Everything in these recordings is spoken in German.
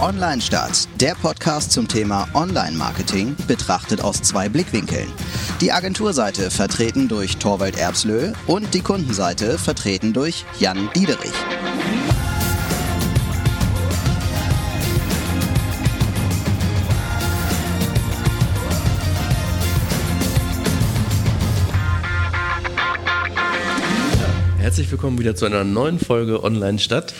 Online Start, der Podcast zum Thema Online-Marketing, betrachtet aus zwei Blickwinkeln. Die Agenturseite vertreten durch Torwald Erbslö und die Kundenseite vertreten durch Jan Diederich. Herzlich willkommen wieder zu einer neuen Folge Online Stadt.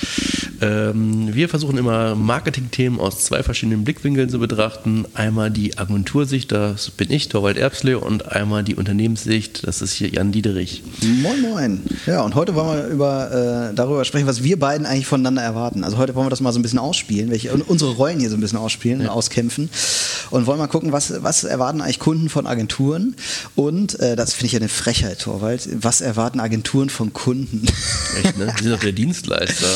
Ähm, wir versuchen immer Marketing-Themen aus zwei verschiedenen Blickwinkeln zu betrachten. Einmal die Agentursicht, das bin ich, Torwald Erbsle, und einmal die Unternehmenssicht, das ist hier Jan Diederich. Moin, moin. Ja, und heute wollen wir über, äh, darüber sprechen, was wir beiden eigentlich voneinander erwarten. Also heute wollen wir das mal so ein bisschen ausspielen, welche, unsere Rollen hier so ein bisschen ausspielen ja. und auskämpfen. Und wollen mal gucken, was, was erwarten eigentlich Kunden von Agenturen? Und äh, das finde ich ja eine Frechheit, Torwald. Was erwarten Agenturen von Kunden? Echt, ne? Die sind doch der Dienstleister.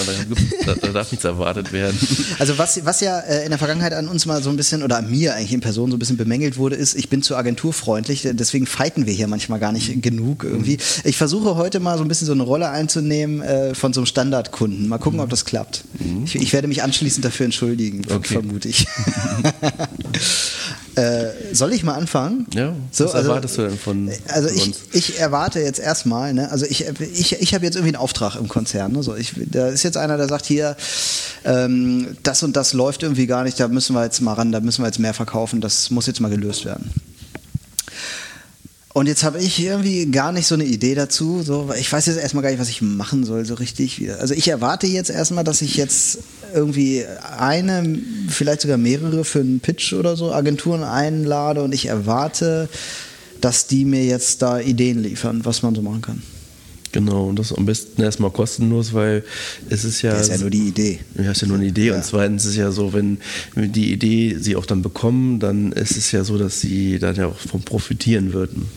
Da da, da, darf nichts erwartet werden. Also was, was ja äh, in der Vergangenheit an uns mal so ein bisschen, oder an mir eigentlich in Person so ein bisschen bemängelt wurde, ist, ich bin zu agenturfreundlich, deswegen fighten wir hier manchmal gar nicht genug irgendwie. Ich versuche heute mal so ein bisschen so eine Rolle einzunehmen äh, von so einem Standardkunden. Mal gucken, ob das klappt. Mhm. Ich, ich, werde mich anschließend dafür entschuldigen, okay. vermute ich. Äh, soll ich mal anfangen? Ja. So, was also, erwartest du denn von, also von ich, ich, erwarte jetzt erstmal, ne, also ich, ich, ich habe jetzt irgendwie einen Auftrag im Konzern. Ne, so ich, da ist jetzt einer, der sagt hier, ähm, das und das läuft irgendwie gar nicht, da müssen wir jetzt mal ran, da müssen wir jetzt mehr verkaufen, das muss jetzt mal gelöst werden. Und jetzt habe ich irgendwie gar nicht so eine Idee dazu. So, ich weiß jetzt erstmal gar nicht, was ich machen soll, so richtig. Also ich erwarte jetzt erstmal, dass ich jetzt irgendwie eine, vielleicht sogar mehrere für einen Pitch oder so Agenturen einlade und ich erwarte, dass die mir jetzt da Ideen liefern, was man so machen kann. Genau, und das am besten erstmal kostenlos, weil es ist ja. Das ist ja nur die Idee. Ja, ist ja nur eine Idee. Ja. Und zweitens ist es ja so, wenn die Idee sie auch dann bekommen, dann ist es ja so, dass sie dann ja auch von profitieren würden.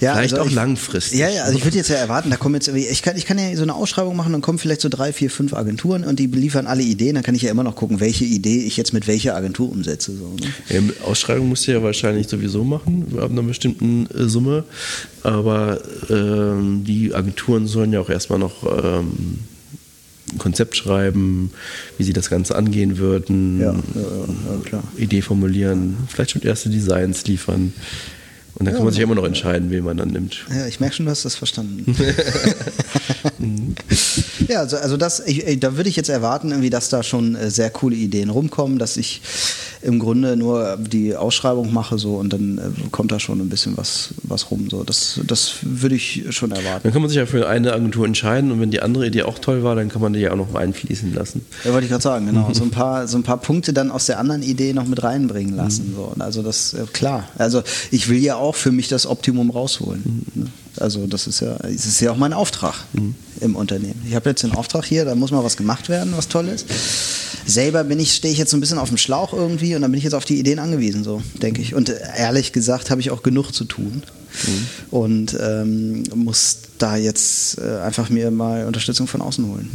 Ja, vielleicht also auch ich, langfristig. Ja, ja, also ich würde jetzt ja erwarten, da kommen jetzt ich kann, ich kann ja so eine Ausschreibung machen, dann kommen vielleicht so drei, vier, fünf Agenturen und die beliefern alle Ideen, dann kann ich ja immer noch gucken, welche Idee ich jetzt mit welcher Agentur umsetze. So, ne? ja, Ausschreibung musst du ja wahrscheinlich sowieso machen, ab einer bestimmten äh, Summe, aber ähm, die Agenturen sollen ja auch erstmal noch ähm, ein Konzept schreiben, wie sie das Ganze angehen würden, ja, ja, ja, Idee formulieren, vielleicht schon erste Designs liefern. Und dann ja, kann man sich immer noch entscheiden, wen man dann nimmt. Ja, ich merke schon, du hast das verstanden. ja, also, also das, ich, da würde ich jetzt erwarten, irgendwie, dass da schon äh, sehr coole Ideen rumkommen, dass ich im Grunde nur die Ausschreibung mache so und dann äh, kommt da schon ein bisschen was, was rum. So. Das, das würde ich schon erwarten. Dann kann man sich ja für eine Agentur entscheiden und wenn die andere Idee auch toll war, dann kann man die ja auch noch einfließen lassen. Ja, wollte ich gerade sagen, genau. so, ein paar, so ein paar Punkte dann aus der anderen Idee noch mit reinbringen lassen. Mhm. So. Also das, klar. Also ich will ja auch für mich das Optimum rausholen. Mhm. Also das ist ja, das ist ja auch mein Auftrag mhm. im Unternehmen. Ich habe jetzt den Auftrag hier, da muss mal was gemacht werden, was toll ist. Selber bin ich, stehe ich jetzt so ein bisschen auf dem Schlauch irgendwie und dann bin ich jetzt auf die Ideen angewiesen, so denke ich. Und ehrlich gesagt habe ich auch genug zu tun mhm. und ähm, muss da jetzt äh, einfach mir mal Unterstützung von außen holen.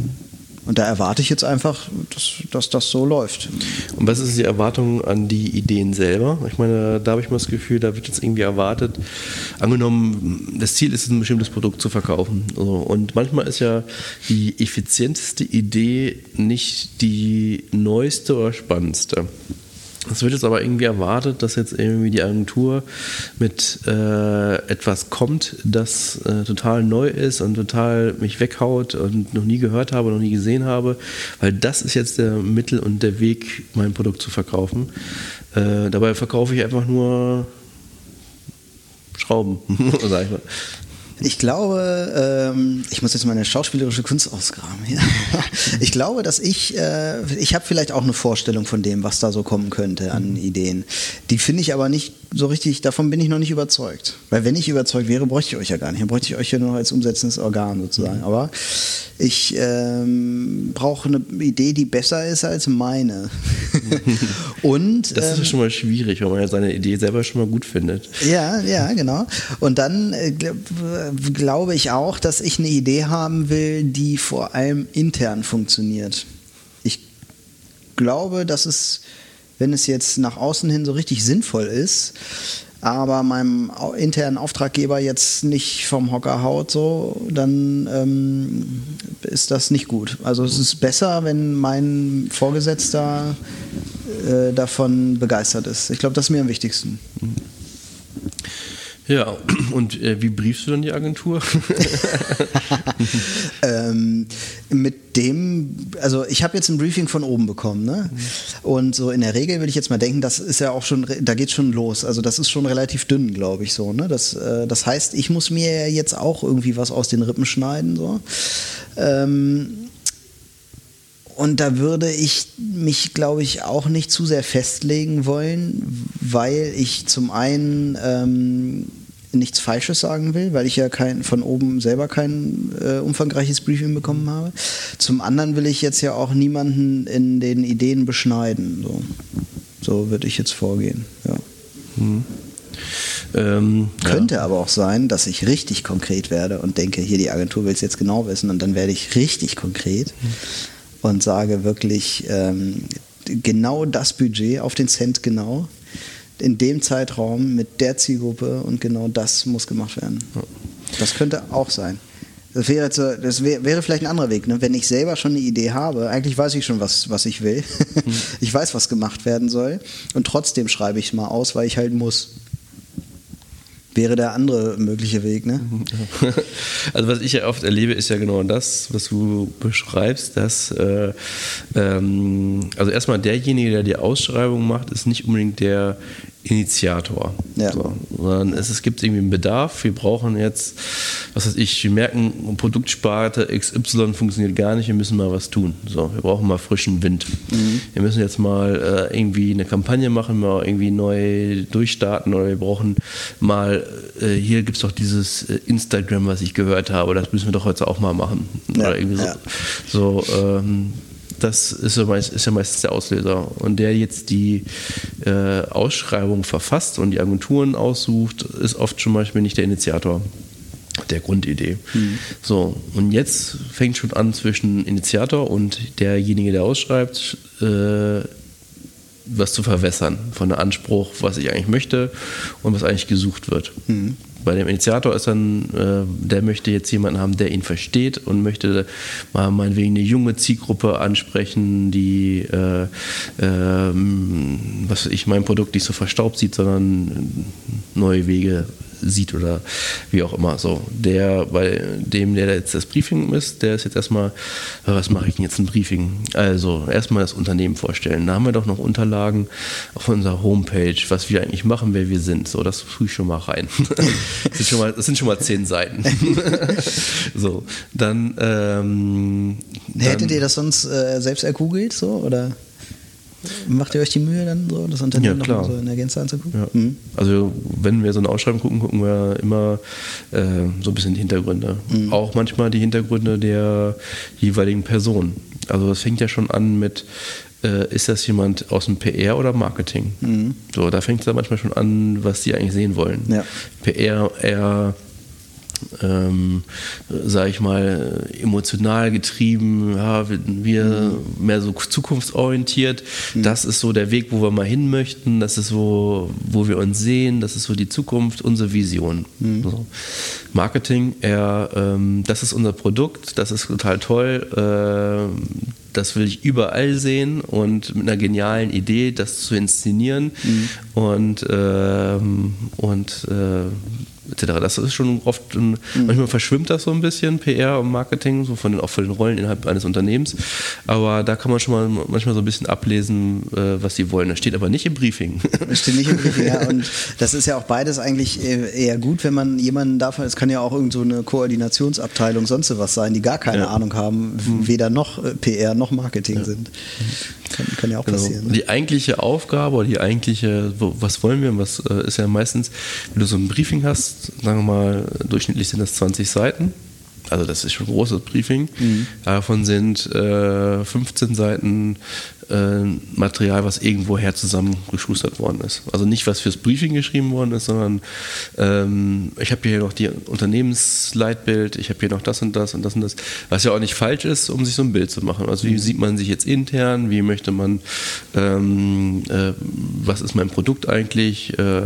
Und da erwarte ich jetzt einfach, dass, dass, das so läuft. Und was ist die Erwartung an die Ideen selber? Ich meine, da habe ich mal das Gefühl, da wird jetzt irgendwie erwartet, angenommen, das Ziel ist, ein bestimmtes Produkt zu verkaufen. und manchmal ist ja die effizienteste Idee nicht die neueste oder spannendste. Es wird jetzt aber irgendwie erwartet, dass jetzt irgendwie die Agentur mit äh, etwas kommt, das äh, total neu ist und total mich weghaut und noch nie gehört habe, noch nie gesehen habe, weil das ist jetzt der Mittel und der Weg, mein Produkt zu verkaufen. Äh, dabei verkaufe ich einfach nur Schrauben, sag ich mal. Ich glaube, ähm, ich muss jetzt meine schauspielerische Kunst ausgraben hier. ich glaube, dass ich, äh, ich habe vielleicht auch eine Vorstellung von dem, was da so kommen könnte an Ideen. Die finde ich aber nicht so richtig, davon bin ich noch nicht überzeugt. Weil wenn ich überzeugt wäre, bräuchte ich euch ja gar nicht. Dann bräuchte ich euch ja nur als umsetzendes Organ sozusagen. Aber ich ähm, brauche eine Idee, die besser ist als meine. Und das ist ja ähm, schon mal schwierig, wenn man ja seine Idee selber schon mal gut findet. Ja, ja, genau. Und dann äh, glaube ich auch, dass ich eine Idee haben will, die vor allem intern funktioniert. Ich glaube, dass es, wenn es jetzt nach außen hin so richtig sinnvoll ist, aber meinem internen Auftraggeber jetzt nicht vom Hocker haut, so, dann ähm, ist das nicht gut. Also es ist besser, wenn mein Vorgesetzter äh, davon begeistert ist. Ich glaube, das ist mir am wichtigsten. Ja, und äh, wie briefst du dann die Agentur? ähm, mit dem, also ich habe jetzt ein Briefing von oben bekommen, ne? Und so in der Regel würde ich jetzt mal denken, das ist ja auch schon, da geht schon los. Also das ist schon relativ dünn, glaube ich so. Ne? Das, äh, das heißt, ich muss mir jetzt auch irgendwie was aus den Rippen schneiden. So. Ähm, und da würde ich mich, glaube ich, auch nicht zu sehr festlegen wollen, weil ich zum einen ähm, nichts Falsches sagen will, weil ich ja kein, von oben selber kein äh, umfangreiches Briefing bekommen habe. Zum anderen will ich jetzt ja auch niemanden in den Ideen beschneiden. So, so würde ich jetzt vorgehen. Ja. Hm. Ähm, Könnte ja. aber auch sein, dass ich richtig konkret werde und denke, hier die Agentur will es jetzt genau wissen und dann werde ich richtig konkret hm. und sage wirklich ähm, genau das Budget auf den Cent genau in dem Zeitraum mit der Zielgruppe und genau das muss gemacht werden. Das könnte auch sein. Das wäre, jetzt, das wäre, wäre vielleicht ein anderer Weg. Ne? Wenn ich selber schon eine Idee habe, eigentlich weiß ich schon, was, was ich will. Mhm. ich weiß, was gemacht werden soll. Und trotzdem schreibe ich es mal aus, weil ich halt muss wäre der andere mögliche Weg. Ne? Also was ich ja oft erlebe, ist ja genau das, was du beschreibst, dass äh, ähm, also erstmal derjenige, der die Ausschreibung macht, ist nicht unbedingt der Initiator. Ja. So, sondern es, es gibt irgendwie einen Bedarf. Wir brauchen jetzt, was weiß ich, wir merken, Produktsparte XY funktioniert gar nicht, wir müssen mal was tun. So, wir brauchen mal frischen Wind. Mhm. Wir müssen jetzt mal äh, irgendwie eine Kampagne machen, mal irgendwie neu durchstarten oder wir brauchen mal, äh, hier gibt es doch dieses äh, Instagram, was ich gehört habe, das müssen wir doch heute auch mal machen. Ja. Oder irgendwie so. Ja. so ähm, das ist ja, meist, ist ja, meistens der Auslöser. Und der jetzt die äh, Ausschreibung verfasst und die Agenturen aussucht, ist oft schon Beispiel nicht der Initiator der Grundidee. Mhm. So, und jetzt fängt schon an zwischen Initiator und derjenige, der ausschreibt, äh, was zu verwässern von der Anspruch, was ich eigentlich möchte und was eigentlich gesucht wird. Mhm bei dem Initiator ist dann, äh, der möchte jetzt jemanden haben, der ihn versteht und möchte mal meinetwegen eine junge Zielgruppe ansprechen, die, äh, äh, was ich, mein Produkt nicht so verstaubt sieht, sondern neue Wege sieht oder wie auch immer. So, der, bei dem, der jetzt das Briefing ist, der ist jetzt erstmal, äh, was mache ich denn jetzt ein Briefing? Also erstmal das Unternehmen vorstellen. Da haben wir doch noch Unterlagen auf unserer Homepage, was wir eigentlich machen, wer wir sind. So, das tue ich schon mal rein. das, sind schon mal, das sind schon mal zehn Seiten. so, dann, ähm, Hättet ihr das sonst äh, selbst ergoogelt so oder? Macht ihr euch die Mühe dann so, das Unternehmen ja, klar. noch so in der Gänze anzugucken? Ja. Mhm. Also wenn wir so eine Ausschreibung gucken, gucken wir immer äh, so ein bisschen die Hintergründe. Mhm. Auch manchmal die Hintergründe der jeweiligen Person. Also das fängt ja schon an mit, äh, ist das jemand aus dem PR oder Marketing? Mhm. So, da fängt es ja manchmal schon an, was die eigentlich sehen wollen. Ja. PR eher ähm, sage ich mal, emotional getrieben, ja, wir mhm. mehr so zukunftsorientiert. Mhm. Das ist so der Weg, wo wir mal hin möchten, das ist so, wo wir uns sehen, das ist so die Zukunft, unsere Vision. Mhm. So. Marketing, eher, ähm, das ist unser Produkt, das ist total toll, äh, das will ich überall sehen und mit einer genialen Idee, das zu inszenieren mhm. und, ähm, und äh, etc. Das ist schon oft, mhm. manchmal verschwimmt das so ein bisschen, PR und Marketing, so von den, auch von den Rollen innerhalb eines Unternehmens. Aber da kann man schon mal manchmal so ein bisschen ablesen, äh, was sie wollen. Das steht aber nicht im Briefing. Das steht nicht im Briefing, ja. Und das ist ja auch beides eigentlich eher gut, wenn man jemanden davon, es kann ja auch irgend so eine Koordinationsabteilung, sonst was sein, die gar keine ja. Ahnung haben, mhm. weder noch äh, PR noch Marketing ja. sind. Kann, kann, ja auch genau. passieren. Ne? Die eigentliche Aufgabe oder die eigentliche, was wollen wir, was äh, ist ja meistens, wenn du so ein Briefing hast, sagen wir mal, durchschnittlich sind das 20 Seiten. Also das ist schon ein großes Briefing. Mhm. Davon sind äh, 15 Seiten äh, Material, was irgendwoher zusammengeschustert worden ist. Also nicht, was fürs Briefing geschrieben worden ist, sondern ähm, ich habe hier noch die Unternehmensleitbild, ich habe hier noch das und das und das und das, was ja auch nicht falsch ist, um sich so ein Bild zu machen. Also wie mhm. sieht man sich jetzt intern, wie möchte man, ähm, äh, was ist mein Produkt eigentlich, äh,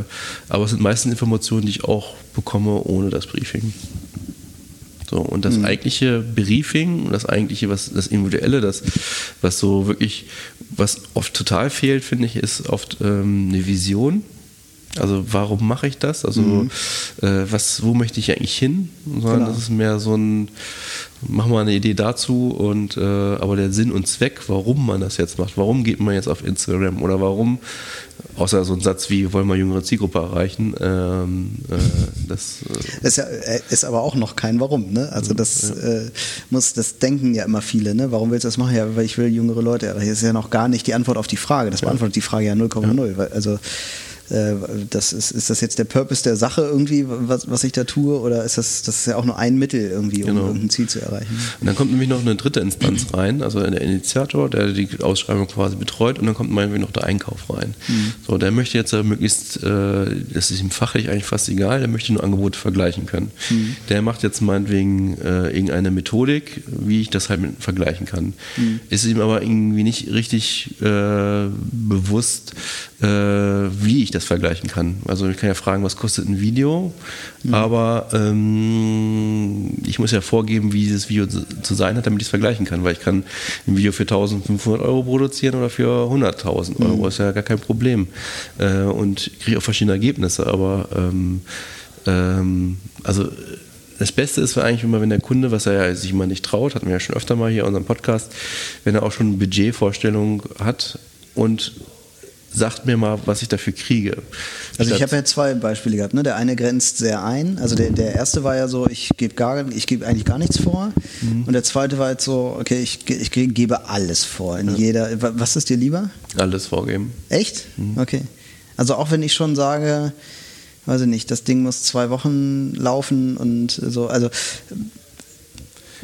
aber es sind meistens Informationen, die ich auch bekomme ohne das Briefing. So, und das mhm. eigentliche Briefing, das eigentliche, was das Individuelle, das, was so wirklich, was oft total fehlt, finde ich, ist oft ähm, eine Vision. Also warum mache ich das? Also mhm. äh, was, wo möchte ich eigentlich hin? Sondern genau. das ist mehr so ein, mach mal eine Idee dazu und äh, aber der Sinn und Zweck, warum man das jetzt macht, warum geht man jetzt auf Instagram oder warum, außer so ein Satz wie wollen wir jüngere Zielgruppe erreichen, ähm, äh, das äh ist, ja, äh, ist aber auch noch kein Warum, ne? Also das ja. äh, muss, das denken ja immer viele, ne? Warum willst du das machen? Ja, weil ich will jüngere Leute. Das ist ja noch gar nicht die Antwort auf die Frage. Das beantwortet ja. die Frage ja 0,0. Ja. Also äh, das ist, ist das jetzt der Purpose der Sache irgendwie, was, was ich da tue, oder ist das, das ist ja auch nur ein Mittel irgendwie, um genau. irgendein Ziel zu erreichen? Und dann kommt nämlich noch eine dritte Instanz rein, also der Initiator, der die Ausschreibung quasi betreut, und dann kommt meinetwegen noch der Einkauf rein. Mhm. So, der möchte jetzt möglichst, äh, das ist ihm fachlich eigentlich fast egal, der möchte nur Angebote vergleichen können. Mhm. Der macht jetzt meinetwegen äh, irgendeine Methodik, wie ich das halt mit vergleichen kann. Mhm. Ist ihm aber irgendwie nicht richtig äh, bewusst, äh, wie ich das vergleichen kann. Also ich kann ja fragen, was kostet ein Video, mhm. aber ähm, ich muss ja vorgeben, wie dieses Video zu sein hat, damit ich es vergleichen kann, weil ich kann ein Video für 1500 Euro produzieren oder für 100.000 Euro, mhm. ist ja gar kein Problem. Äh, und kriege auch verschiedene Ergebnisse, aber ähm, ähm, also das Beste ist eigentlich immer, wenn der Kunde, was er ja sich immer nicht traut, hatten wir ja schon öfter mal hier in unserem Podcast, wenn er auch schon eine Budgetvorstellung hat und sagt mir mal, was ich dafür kriege. Also ich habe ja zwei Beispiele gehabt. Ne? Der eine grenzt sehr ein. Also der, der erste war ja so, ich gebe gar, ich gebe eigentlich gar nichts vor. Mhm. Und der zweite war jetzt so, okay, ich, ich gebe alles vor. In ja. jeder. Was ist dir lieber? Alles vorgeben. Echt? Mhm. Okay. Also auch wenn ich schon sage, weiß ich nicht, das Ding muss zwei Wochen laufen und so. Also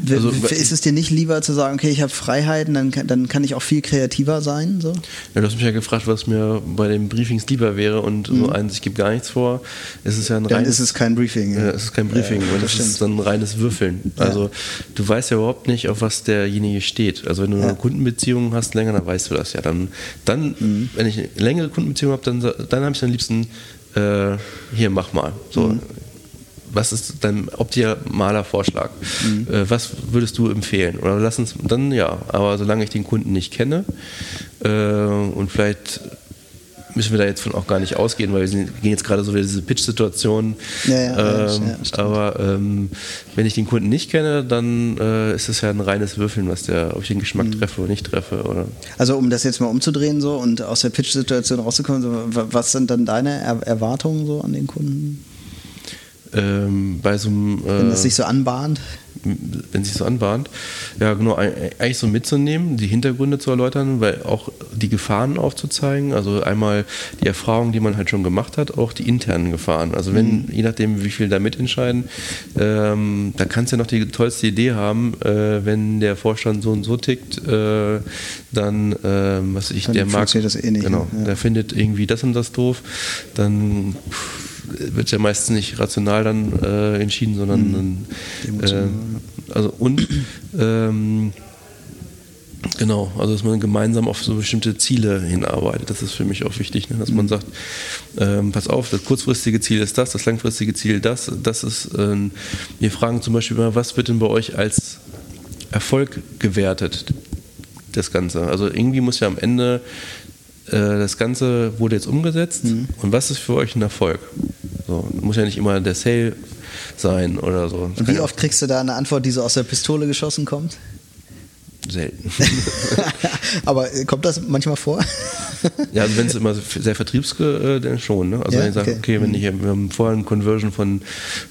also, ist es dir nicht lieber zu sagen, okay, ich habe Freiheiten, dann kann, dann kann ich auch viel kreativer sein? So? Ja, du hast mich ja gefragt, was mir bei den Briefings lieber wäre und mhm. so eins, ich gebe gar nichts vor. Es ist ja ein dann reines, ist es kein Briefing. Ja, es ist kein Briefing, ja, das, ist dann ein reines Würfeln. Also ja. du weißt ja überhaupt nicht, auf was derjenige steht. Also wenn du eine Kundenbeziehung hast länger, dann weißt du das ja. Dann, dann mhm. wenn ich eine längere Kundenbeziehung habe, dann, dann habe ich am liebsten äh, hier mach mal. So, mhm was ist dein optimaler Vorschlag? Mhm. Äh, was würdest du empfehlen? Oder lass uns dann ja, aber solange ich den Kunden nicht kenne äh, und vielleicht müssen wir da jetzt von auch gar nicht ausgehen, weil wir, sind, gehen jetzt gerade so wieder diese Pitch-Situation. Ja, ja, ähm, ja, aber ähm, wenn ich den Kunden nicht kenne, dann äh, ist es ja ein reines Würfeln, was der, ob ich den Geschmack mhm. treffe oder nicht treffe. Oder. Also um das jetzt mal umzudrehen so und aus der Pitch-Situation rauszukommen, so, was sind dann deine er Erwartungen so an den Kunden? Ähm, bei so einem. Äh, wenn es sich so anbahnt? Wenn sich so anbahnt, ja, genau, eigentlich so mitzunehmen, die Hintergründe zu erläutern, weil auch die Gefahren aufzuzeigen, also einmal die Erfahrungen, die man halt schon gemacht hat, auch die internen Gefahren. Also wenn, mhm. je nachdem, wie viel da mitentscheiden, ähm, da kannst du ja noch die tollste Idee haben, äh, wenn der Vorstand so und so tickt, äh, dann, äh, was ich, dann der mag, das eh nicht, genau, ja. der findet irgendwie das und das doof, dann pff, wird ja meistens nicht rational dann äh, entschieden, sondern mhm. äh, also und ähm, Genau, also dass man gemeinsam auf so bestimmte Ziele hinarbeitet. Das ist für mich auch wichtig, ne? dass man mhm. sagt, ähm, pass auf, das kurzfristige Ziel ist das, das langfristige Ziel das. Das ist, ähm, wir fragen zum Beispiel immer, was wird denn bei euch als Erfolg gewertet, das Ganze? Also irgendwie muss ja am Ende das Ganze wurde jetzt umgesetzt mhm. und was ist für euch ein Erfolg? So, muss ja nicht immer der Sale sein oder so. und wie oft kriegst du da eine Antwort, die so aus der Pistole geschossen kommt? Selten. Aber äh, kommt das manchmal vor? ja, also wenn es immer sehr vertriebs äh, dann schon. Ne? Also ja, wenn ich sage, okay, okay wenn ich, wir haben vorher eine Conversion von,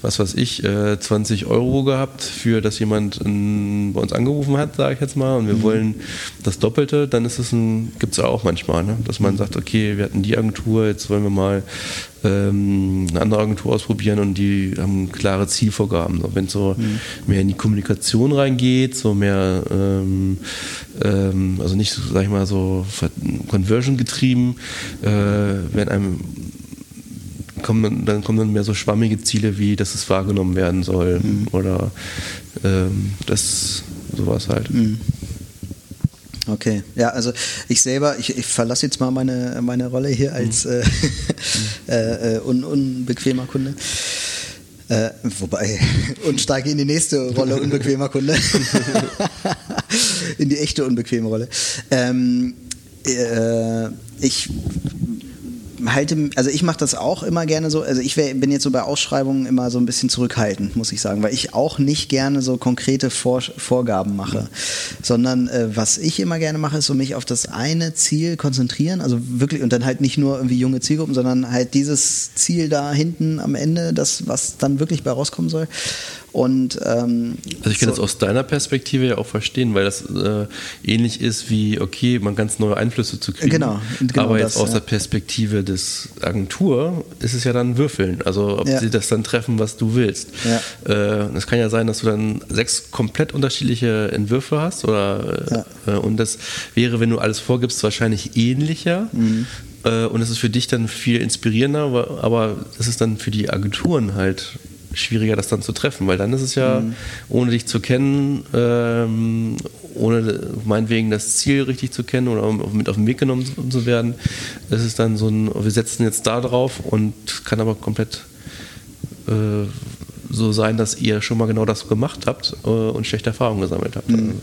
was weiß ich, 20 äh, Euro gehabt, für dass jemand ein, bei uns angerufen hat, sage ich jetzt mal, und wir mhm. wollen das Doppelte, dann ist es ein, gibt es auch manchmal, ne? dass man sagt, okay, wir hatten die Agentur, jetzt wollen wir mal ähm, eine andere Agentur ausprobieren und die haben klare Zielvorgaben. Wenn es so mhm. mehr in die Kommunikation reingeht, so mehr, ähm, ähm, also nicht, sag ich mal, so Conversion getrieben, äh, wenn einem kommen, dann kommen dann mehr so schwammige Ziele wie, dass es wahrgenommen werden soll mhm. oder ähm, das sowas halt. Mhm. Okay, ja, also ich selber, ich, ich verlasse jetzt mal meine, meine Rolle hier als mhm. äh, äh, un, unbequemer Kunde. Äh, wobei, und steige in die nächste Rolle unbequemer Kunde. in die echte unbequeme Rolle. Ähm, äh, ich halte, also ich mache das auch immer gerne so, also ich wär, bin jetzt so bei Ausschreibungen immer so ein bisschen zurückhaltend, muss ich sagen, weil ich auch nicht gerne so konkrete Vor Vorgaben mache, sondern äh, was ich immer gerne mache, ist so mich auf das eine Ziel konzentrieren, also wirklich und dann halt nicht nur irgendwie junge Zielgruppen, sondern halt dieses Ziel da hinten am Ende, das was dann wirklich bei rauskommen soll und, ähm, also ich kann so das aus deiner Perspektive ja auch verstehen, weil das äh, ähnlich ist wie, okay, man ganz neue Einflüsse zu kriegen. Genau. genau aber jetzt das, aus ja. der Perspektive des Agentur ist es ja dann Würfeln. Also ob ja. sie das dann treffen, was du willst. Ja. Äh, kann ja sein, dass du dann sechs komplett unterschiedliche Entwürfe hast. Oder, äh, und das wäre, wenn du alles vorgibst, wahrscheinlich ähnlicher. Mhm. Äh, und es ist für dich dann viel inspirierender, aber, aber es ist dann für die Agenturen halt schwieriger, das dann zu treffen, weil dann ist es ja, mhm. ohne dich zu kennen, ähm, ohne meinetwegen das Ziel richtig zu kennen oder mit auf den Weg genommen zu werden, ist es dann so ein, wir setzen jetzt da drauf und kann aber komplett äh, so sein, dass ihr schon mal genau das gemacht habt äh, und schlechte Erfahrungen gesammelt habt. Mhm.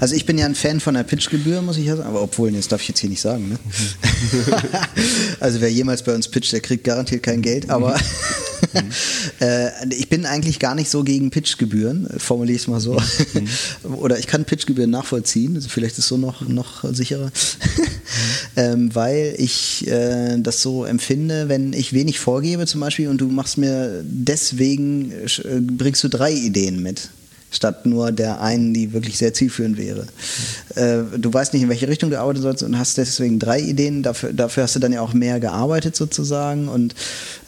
Also ich bin ja ein Fan von der Pitchgebühr, muss ich ja sagen, aber obwohl, das darf ich jetzt hier nicht sagen. Ne? also wer jemals bei uns pitcht, der kriegt garantiert kein Geld, aber mhm. äh, ich bin eigentlich gar nicht so gegen Pitchgebühren, formuliere ich es mal so. Mhm. Oder ich kann Pitchgebühren nachvollziehen, also vielleicht ist es so noch, noch sicherer, ähm, weil ich äh, das so empfinde, wenn ich wenig vorgebe zum Beispiel und du machst mir deswegen bringst du drei Ideen mit statt nur der einen, die wirklich sehr zielführend wäre. Äh, du weißt nicht, in welche Richtung du arbeiten sollst und hast deswegen drei Ideen. Dafür, dafür hast du dann ja auch mehr gearbeitet sozusagen. Und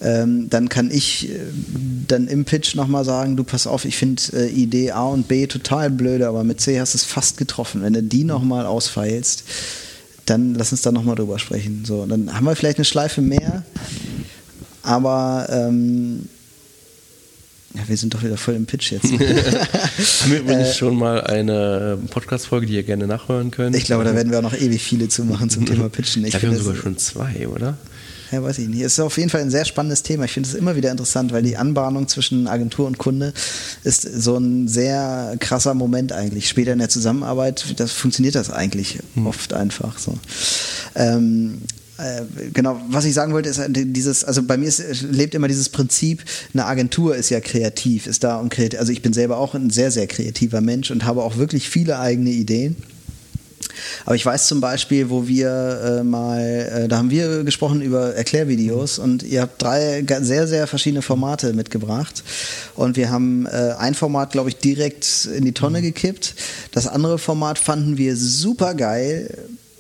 ähm, dann kann ich äh, dann im Pitch nochmal sagen, du pass auf, ich finde äh, Idee A und B total blöde, aber mit C hast du es fast getroffen. Wenn du die nochmal ausfeilst, dann lass uns da nochmal drüber sprechen. So, dann haben wir vielleicht eine Schleife mehr, aber ähm, ja, wir sind doch wieder voll im Pitch jetzt. Haben wir übrigens äh, schon mal eine Podcast-Folge, die ihr gerne nachhören könnt? Ich glaube, da werden wir auch noch ewig viele zu machen zum Thema Pitchen. Ich ja, wir haben sogar schon zwei, oder? Ja, weiß ich nicht. Es ist auf jeden Fall ein sehr spannendes Thema. Ich finde es immer wieder interessant, weil die Anbahnung zwischen Agentur und Kunde ist so ein sehr krasser Moment eigentlich. Später in der Zusammenarbeit, das funktioniert das eigentlich hm. oft einfach so. Ähm, äh, genau, was ich sagen wollte, ist dieses, also bei mir ist, lebt immer dieses Prinzip, eine Agentur ist ja kreativ, ist da um kreativ. Also ich bin selber auch ein sehr, sehr kreativer Mensch und habe auch wirklich viele eigene Ideen. Aber ich weiß zum Beispiel, wo wir äh, mal, äh, da haben wir gesprochen über Erklärvideos und ihr habt drei sehr, sehr verschiedene Formate mitgebracht. Und wir haben äh, ein Format, glaube ich, direkt in die Tonne gekippt. Das andere Format fanden wir super geil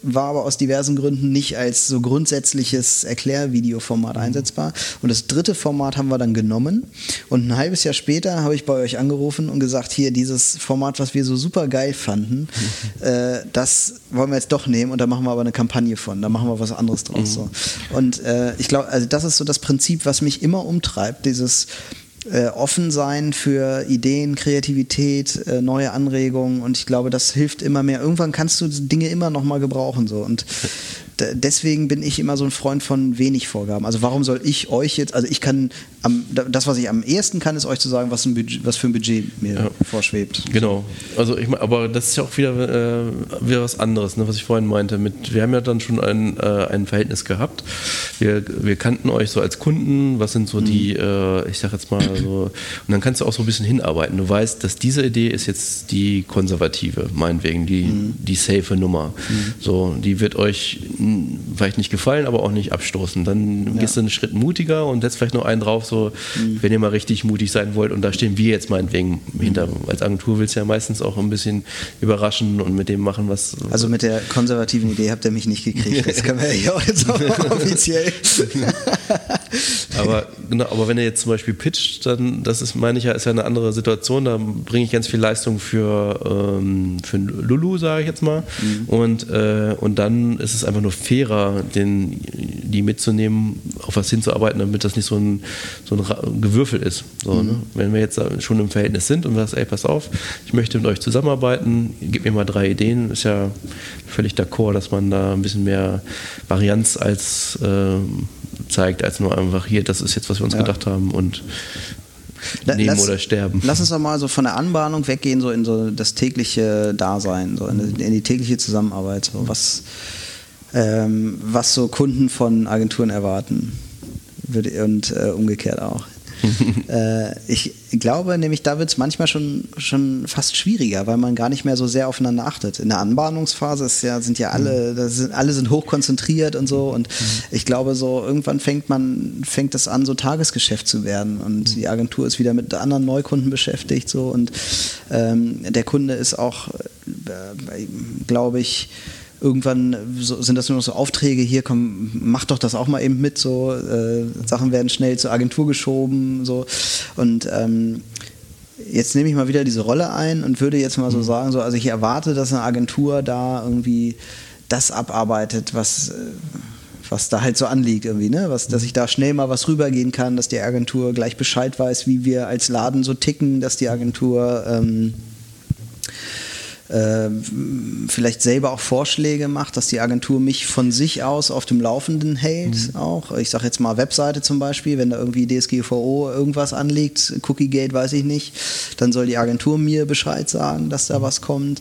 war aber aus diversen Gründen nicht als so grundsätzliches Erklärvideoformat mhm. einsetzbar. Und das dritte Format haben wir dann genommen. Und ein halbes Jahr später habe ich bei euch angerufen und gesagt, hier dieses Format, was wir so super geil fanden, mhm. äh, das wollen wir jetzt doch nehmen und da machen wir aber eine Kampagne von. Da machen wir was anderes draus. Mhm. So. Und äh, ich glaube, also das ist so das Prinzip, was mich immer umtreibt, dieses äh, offen sein für Ideen, Kreativität, äh, neue Anregungen und ich glaube, das hilft immer mehr. Irgendwann kannst du Dinge immer noch mal gebrauchen so und deswegen bin ich immer so ein Freund von wenig Vorgaben. Also warum soll ich euch jetzt, also ich kann, am, das was ich am ehesten kann, ist euch zu sagen, was, Budget, was für ein Budget mir ja. vorschwebt. Genau. Also ich aber das ist ja auch wieder, äh, wieder was anderes, ne, was ich vorhin meinte. Mit, wir haben ja dann schon ein, äh, ein Verhältnis gehabt. Wir, wir kannten euch so als Kunden, was sind so mhm. die, äh, ich sag jetzt mal so, und dann kannst du auch so ein bisschen hinarbeiten. Du weißt, dass diese Idee ist jetzt die konservative, meinetwegen, die, mhm. die safe Nummer. Mhm. So, die wird euch vielleicht nicht gefallen, aber auch nicht abstoßen. Dann ja. gehst du einen Schritt mutiger und setzt vielleicht noch einen drauf, so, mhm. wenn ihr mal richtig mutig sein wollt. Und da stehen wir jetzt meinetwegen hinter. Als Agentur willst du ja meistens auch ein bisschen überraschen und mit dem machen, was. Also mit der konservativen Idee habt ihr mich nicht gekriegt. Das können wir ja auch jetzt auch offiziell. aber, genau, aber wenn er jetzt zum Beispiel pitcht, dann, das ist, meine ich ja, ist ja eine andere Situation. Da bringe ich ganz viel Leistung für, ähm, für Lulu, sage ich jetzt mal. Mhm. Und, äh, und dann ist es einfach nur fairer, den, die mitzunehmen, auf was hinzuarbeiten, damit das nicht so ein, so ein Gewürfel ist. So, mhm. ne? Wenn wir jetzt schon im Verhältnis sind und was, ey, pass auf, ich möchte mit euch zusammenarbeiten, gib mir mal drei Ideen, ist ja völlig d'accord, dass man da ein bisschen mehr Varianz als äh, zeigt, als nur einfach hier, das ist jetzt, was wir uns ja. gedacht haben und nehmen lass, oder sterben. Lass uns doch mal so von der Anbahnung weggehen, so in so das tägliche Dasein, so in, in die tägliche Zusammenarbeit. So was, ähm, was so Kunden von Agenturen erwarten. Und äh, umgekehrt auch. äh, ich glaube nämlich, da wird es manchmal schon, schon fast schwieriger, weil man gar nicht mehr so sehr aufeinander achtet. In der Anbahnungsphase ist ja, sind ja alle, mhm. sind, alle sind hochkonzentriert und so. Und mhm. ich glaube, so irgendwann fängt man, fängt es an, so Tagesgeschäft zu werden. Und mhm. die Agentur ist wieder mit anderen Neukunden beschäftigt. So. Und ähm, der Kunde ist auch, äh, glaube ich, irgendwann so, sind das nur noch so Aufträge, hier komm, mach doch das auch mal eben mit, so äh, Sachen werden schnell zur Agentur geschoben, so und ähm, jetzt nehme ich mal wieder diese Rolle ein und würde jetzt mal so mhm. sagen, so, also ich erwarte, dass eine Agentur da irgendwie das abarbeitet, was äh, was da halt so anliegt irgendwie, ne? Was, dass ich da schnell mal was rübergehen kann, dass die Agentur gleich Bescheid weiß, wie wir als Laden so ticken, dass die Agentur ähm, äh, vielleicht selber auch Vorschläge macht, dass die Agentur mich von sich aus auf dem Laufenden hält. Mhm. Auch ich sage jetzt mal Webseite zum Beispiel, wenn da irgendwie DSGVO irgendwas anliegt, Cookiegate weiß ich nicht, dann soll die Agentur mir Bescheid sagen, dass da was kommt,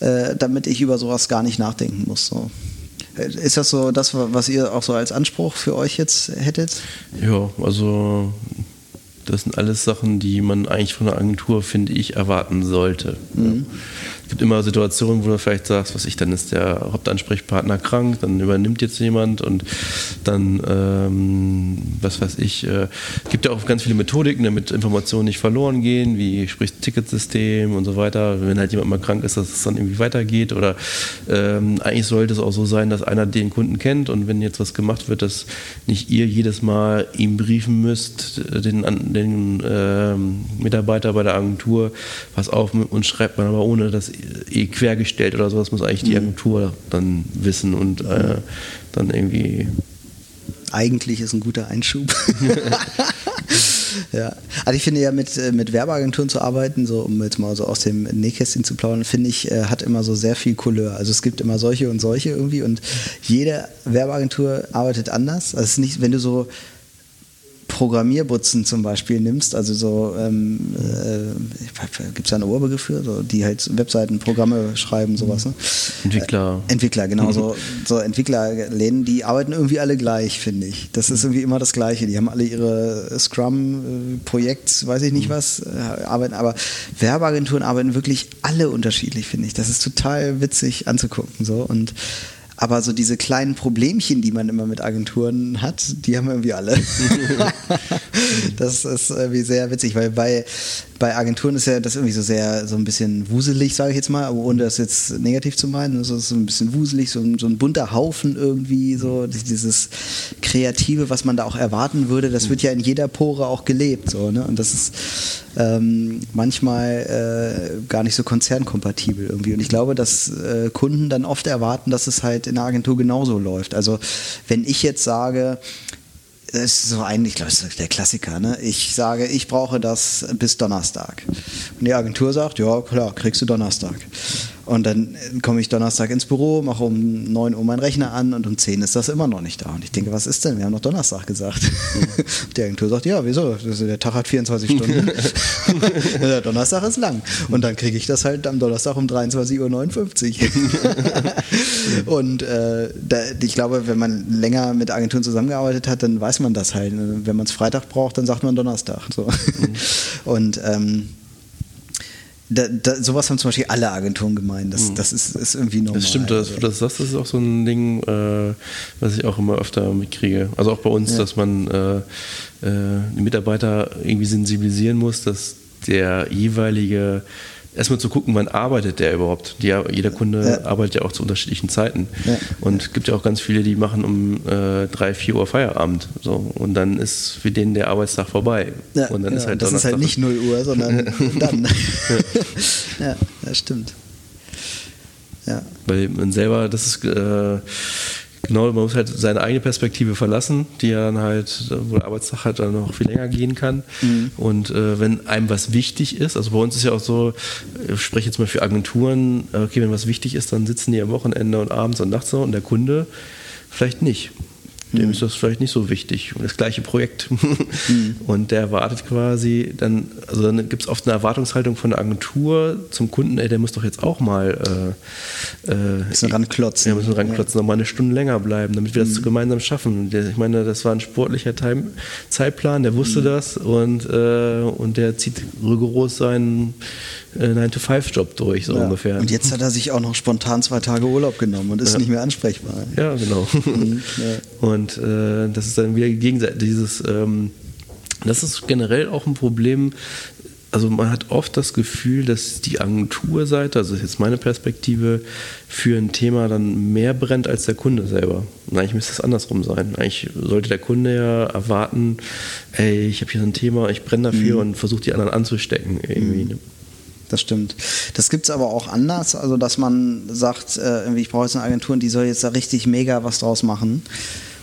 äh, damit ich über sowas gar nicht nachdenken muss. So. Äh, ist das so das, was ihr auch so als Anspruch für euch jetzt hättet? Ja, also das sind alles Sachen, die man eigentlich von der Agentur, finde ich, erwarten sollte. Mhm. Ja. Es gibt immer Situationen, wo du vielleicht sagst, was ich, dann ist der Hauptansprechpartner krank, dann übernimmt jetzt jemand und dann, ähm, was weiß ich, äh, gibt ja auch ganz viele Methodiken, damit Informationen nicht verloren gehen, wie sprich Ticketsystem und so weiter. Wenn halt jemand mal krank ist, dass es dann irgendwie weitergeht oder ähm, eigentlich sollte es auch so sein, dass einer den Kunden kennt und wenn jetzt was gemacht wird, dass nicht ihr jedes Mal ihm briefen müsst, den, den ähm, Mitarbeiter bei der Agentur, was auf und schreibt man aber ohne, dass eh quergestellt oder sowas muss eigentlich die mhm. Agentur dann wissen und äh, dann irgendwie. Eigentlich ist ein guter Einschub. ja. Also ich finde ja mit, äh, mit Werbeagenturen zu arbeiten, so um jetzt mal so aus dem Nähkästchen zu plaudern, finde ich, äh, hat immer so sehr viel Couleur. Also es gibt immer solche und solche irgendwie und jede Werbeagentur arbeitet anders. Also es ist nicht, wenn du so Programmierbutzen zum Beispiel nimmst, also so, ähm, äh, gibt es da einen Oberbegriff für, so, die halt Webseiten, Programme schreiben, sowas. Ne? Entwickler. Äh, Entwickler, genau. so, so Entwicklerläden, die arbeiten irgendwie alle gleich, finde ich. Das ist irgendwie immer das Gleiche. Die haben alle ihre Scrum-Projekt, weiß ich nicht mhm. was, äh, arbeiten, aber Werbeagenturen arbeiten wirklich alle unterschiedlich, finde ich. Das ist total witzig anzugucken. So. Und aber so diese kleinen Problemchen, die man immer mit Agenturen hat, die haben irgendwie alle. das ist irgendwie sehr witzig, weil bei, bei Agenturen ist ja das irgendwie so sehr, so ein bisschen wuselig, sage ich jetzt mal, aber ohne das jetzt negativ zu meinen. Ist so ein bisschen wuselig, so ein, so ein bunter Haufen irgendwie, so dieses Kreative, was man da auch erwarten würde, das wird ja in jeder Pore auch gelebt, so, ne? Und das ist ähm, manchmal äh, gar nicht so konzernkompatibel irgendwie. Und ich glaube, dass äh, Kunden dann oft erwarten, dass es halt in der Agentur genauso läuft. Also wenn ich jetzt sage, das ist so ein, ich glaube, das ist der Klassiker. Ne? Ich sage, ich brauche das bis Donnerstag. Und die Agentur sagt, ja klar, kriegst du Donnerstag. Und dann komme ich Donnerstag ins Büro, mache um 9 Uhr meinen Rechner an und um 10 ist das immer noch nicht da. Und ich denke, was ist denn? Wir haben noch Donnerstag gesagt. Mhm. Die Agentur sagt, ja, wieso? Der Tag hat 24 Stunden. der Donnerstag ist lang. Und dann kriege ich das halt am Donnerstag um 23.59 Uhr. und äh, da, ich glaube, wenn man länger mit Agenturen zusammengearbeitet hat, dann weiß man das halt. Wenn man es Freitag braucht, dann sagt man Donnerstag. So. Mhm. Und ähm, da, da, sowas haben zum Beispiel alle Agenturen gemeint. Das, mhm. das ist, ist, irgendwie normal. Das stimmt, das, das, das ist auch so ein Ding, äh, was ich auch immer öfter mitkriege. Also auch bei uns, ja. dass man äh, äh, die Mitarbeiter irgendwie sensibilisieren muss, dass der jeweilige erstmal zu gucken, wann arbeitet der überhaupt. Die, jeder Kunde ja. arbeitet ja auch zu unterschiedlichen Zeiten. Ja. Und es gibt ja auch ganz viele, die machen um äh, 3, 4 Uhr Feierabend. So. Und dann ist für den der Arbeitstag vorbei. Ja, und dann ist halt das ist halt nicht 0 Uhr, sondern dann. ja. das stimmt. Ja. Weil man selber, das ist äh, Genau, man muss halt seine eigene Perspektive verlassen, die ja dann halt, wo der Arbeitstag halt dann noch viel länger gehen kann. Mhm. Und äh, wenn einem was wichtig ist, also bei uns ist ja auch so, ich spreche jetzt mal für Agenturen, äh, okay, wenn was wichtig ist, dann sitzen die am Wochenende und abends und nachts noch und der Kunde vielleicht nicht. Dem mhm. ist das vielleicht nicht so wichtig. Und das gleiche Projekt. Mhm. Und der erwartet quasi, dann, also dann gibt es oft eine Erwartungshaltung von der Agentur zum Kunden, ey, der muss doch jetzt auch mal äh, äh, ranklotzen. Ja, müssen ranklotzen, ja. noch mal eine Stunde länger bleiben, damit wir mhm. das gemeinsam schaffen. Ich meine, das war ein sportlicher Time Zeitplan, der wusste mhm. das und, äh, und der zieht rigoros seinen äh, 9-to-5-Job durch, so ja. ungefähr. Und jetzt hat er sich auch noch spontan zwei Tage Urlaub genommen und ist ja. nicht mehr ansprechbar. Ja, genau. Mhm. Und äh, das ist dann wieder gegenseitig dieses, ähm, das ist generell auch ein Problem. Also man hat oft das Gefühl, dass die Agenturseite, also das ist jetzt meine Perspektive, für ein Thema dann mehr brennt als der Kunde selber. Und eigentlich müsste es andersrum sein. Eigentlich sollte der Kunde ja erwarten, ey, ich habe hier so ein Thema, ich brenne dafür mhm. und versuche die anderen anzustecken irgendwie. Mhm das stimmt. Das gibt es aber auch anders, also dass man sagt, äh, ich brauche jetzt eine Agentur und die soll jetzt da richtig mega was draus machen.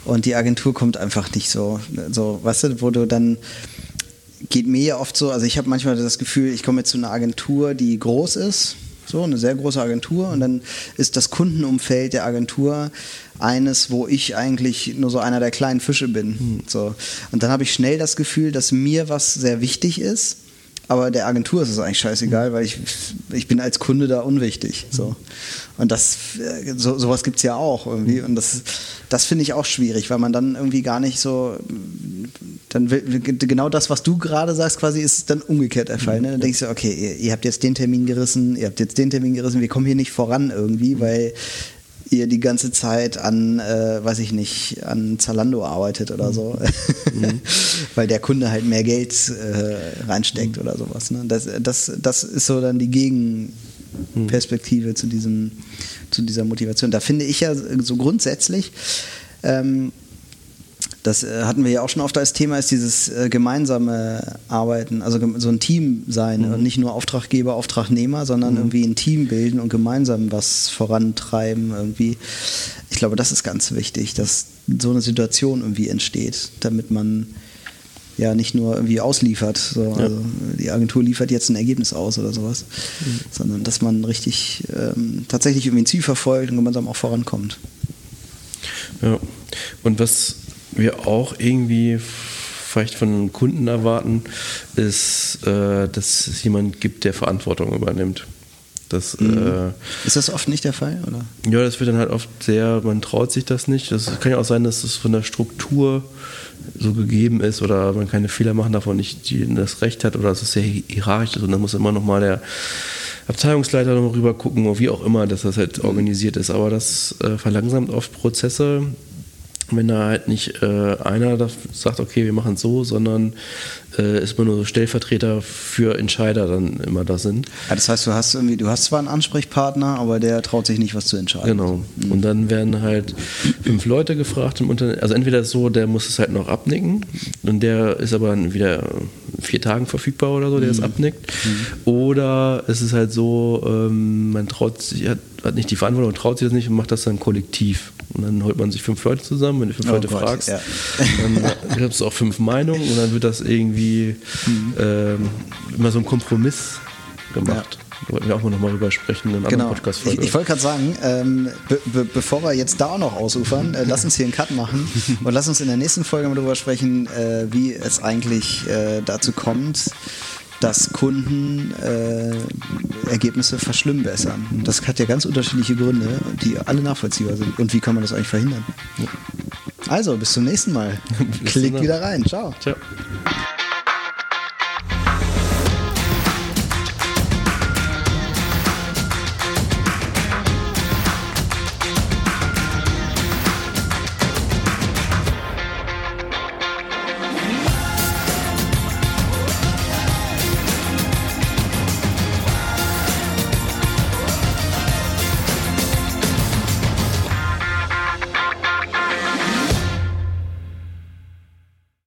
Und die Agentur kommt einfach nicht so, so weißt du, wo du dann geht mir ja oft so, also ich habe manchmal das Gefühl, ich komme jetzt zu einer Agentur, die groß ist, so eine sehr große Agentur und dann ist das Kundenumfeld der Agentur eines, wo ich eigentlich nur so einer der kleinen Fische bin. Mhm. So. Und dann habe ich schnell das Gefühl, dass mir was sehr wichtig ist aber der Agentur ist es eigentlich scheißegal, weil ich, ich bin als Kunde da unwichtig. So. Und das, äh, so, sowas gibt es ja auch irgendwie. Und das, das finde ich auch schwierig, weil man dann irgendwie gar nicht so, dann will, genau das, was du gerade sagst, quasi ist dann umgekehrt der Fall. Ne? Dann denkst du, okay, ihr, ihr, habt jetzt den Termin gerissen, ihr habt jetzt den Termin gerissen, wir kommen hier nicht voran irgendwie, weil ihr die ganze Zeit an, äh, weiß ich nicht, an Zalando arbeitet oder so, mhm. weil der Kunde halt mehr Geld äh, reinsteckt mhm. oder sowas. Ne? Das, das, das ist so dann die Gegenperspektive mhm. zu, diesem, zu dieser Motivation. Da finde ich ja so grundsätzlich, ähm, das äh, hatten wir ja auch schon oft als Thema, ist dieses äh, gemeinsame Arbeiten, also so ein Team sein mhm. und nicht nur Auftraggeber, Auftragnehmer, sondern mhm. irgendwie ein Team bilden und gemeinsam was vorantreiben irgendwie. Ich glaube, das ist ganz wichtig, dass so eine Situation irgendwie entsteht, damit man ja nicht nur irgendwie ausliefert, so, ja. also die Agentur liefert jetzt ein Ergebnis aus oder sowas, mhm. sondern dass man richtig ähm, tatsächlich irgendwie ein Ziel verfolgt und gemeinsam auch vorankommt. Ja, und was wir auch irgendwie vielleicht von einem Kunden erwarten, ist, äh, dass es jemand gibt, der Verantwortung übernimmt. Das, mhm. äh, ist das oft nicht der Fall? Oder? Ja, das wird dann halt oft sehr, man traut sich das nicht. Das kann ja auch sein, dass es von der Struktur so gegeben ist oder man keine Fehler machen darf und nicht die, das Recht hat oder dass es sehr hierarchisch ist und dann muss immer noch mal der Abteilungsleiter noch rüber gucken, wie auch immer, dass das halt organisiert ist. Aber das äh, verlangsamt oft Prozesse wenn da halt nicht äh, einer sagt, okay, wir machen es so, sondern äh, ist man nur so Stellvertreter für Entscheider dann immer da sind. Ja, das heißt, du hast irgendwie, du hast zwar einen Ansprechpartner, aber der traut sich nicht, was zu entscheiden. Genau. Mhm. Und dann werden halt fünf Leute gefragt im Unternehmen. Also entweder so, der muss es halt noch abnicken und der ist aber wieder vier Tagen verfügbar oder so, der mhm. es abnickt. Mhm. Oder es ist halt so, ähm, man traut sich, hat, hat nicht die Verantwortung, traut sich das nicht und macht das dann kollektiv. Und dann holt man sich fünf Leute zusammen, wenn du fünf oh Leute Gott, fragst, ja. dann gibt es auch fünf Meinungen und dann wird das irgendwie mhm. ähm, immer so ein Kompromiss gemacht. Ja. Da wollten wir auch mal nochmal drüber sprechen in einer genau. anderen Podcast-Folge. Ich, ich wollte gerade sagen, ähm, be be bevor wir jetzt da auch noch ausufern, äh, lass uns hier einen Cut machen und lass uns in der nächsten Folge mal darüber sprechen, äh, wie es eigentlich äh, dazu kommt, dass Kunden äh, Ergebnisse verschlimmbessern. Das hat ja ganz unterschiedliche Gründe, die alle nachvollziehbar sind. Und wie kann man das eigentlich verhindern? Also, bis zum nächsten Mal. Klickt wieder rein. Ciao. Ciao.